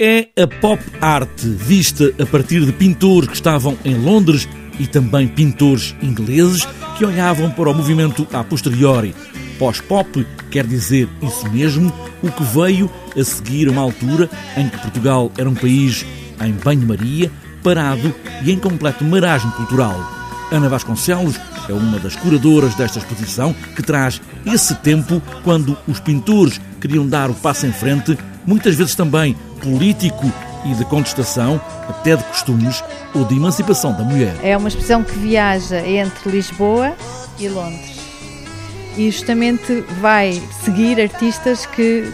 É a pop art vista a partir de pintores que estavam em Londres e também pintores ingleses que olhavam para o movimento a posteriori. Pós-pop quer dizer isso mesmo, o que veio a seguir uma altura em que Portugal era um país em banho-maria, parado e em completo marasmo cultural. Ana Vasconcelos é uma das curadoras desta exposição que traz esse tempo quando os pintores queriam dar o passo em frente, muitas vezes também político e de contestação, até de costumes ou de emancipação da mulher. É uma expressão que viaja entre Lisboa e Londres. E justamente vai seguir artistas que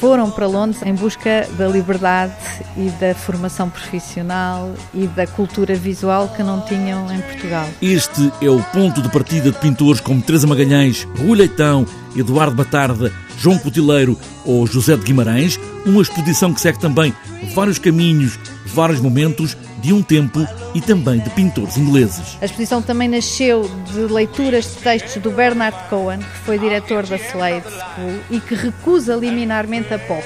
foram para Londres em busca da liberdade e da formação profissional e da cultura visual que não tinham em Portugal. Este é o ponto de partida de pintores como Teresa Magalhães, Rui Leitão, Eduardo Batarda, João Cotileiro ou José de Guimarães, uma exposição que segue também vários caminhos, vários momentos de um tempo e também de pintores ingleses. A exposição também nasceu de leituras de textos do Bernard Cohen, que foi diretor da Slade School e que recusa liminarmente a pop,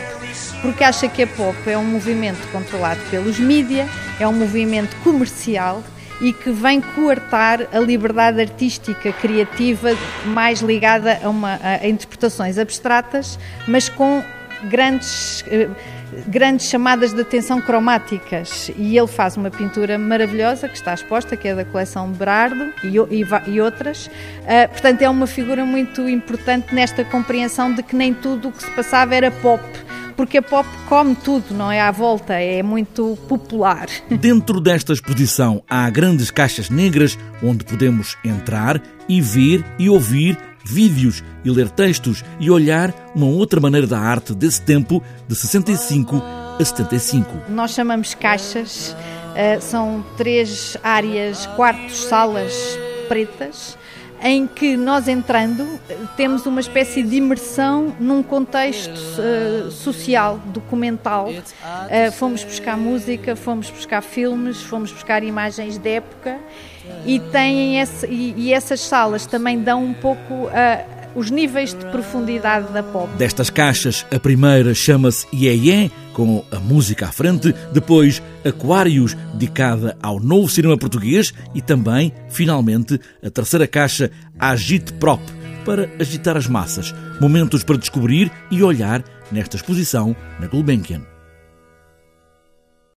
porque acha que a pop é um movimento controlado pelos mídia, é um movimento comercial e que vem coartar a liberdade artística, criativa, mais ligada a, uma, a interpretações abstratas, mas com grandes eh, grandes chamadas de atenção cromáticas e ele faz uma pintura maravilhosa que está exposta, que é da coleção Berardo e, e, e outras. Uh, portanto, é uma figura muito importante nesta compreensão de que nem tudo o que se passava era pop porque a pop come tudo, não é? À volta, é muito popular. Dentro desta exposição há grandes caixas negras onde podemos entrar e ver e ouvir vídeos e ler textos e olhar uma outra maneira da arte desse tempo, de 65 a 75. Nós chamamos caixas, eh, são três áreas, quartos, salas pretas em que nós entrando temos uma espécie de imersão num contexto uh, social, documental. Uh, fomos buscar música, fomos buscar filmes, fomos buscar imagens de época e, têm esse, e, e essas salas também dão um pouco uh, os níveis de profundidade da pop. Destas caixas, a primeira chama-se Iê com a música à frente, depois Aquários, dedicada ao novo cinema português, e também, finalmente, a terceira caixa Agite Prop, para agitar as massas. Momentos para descobrir e olhar nesta exposição na Gulbenkian.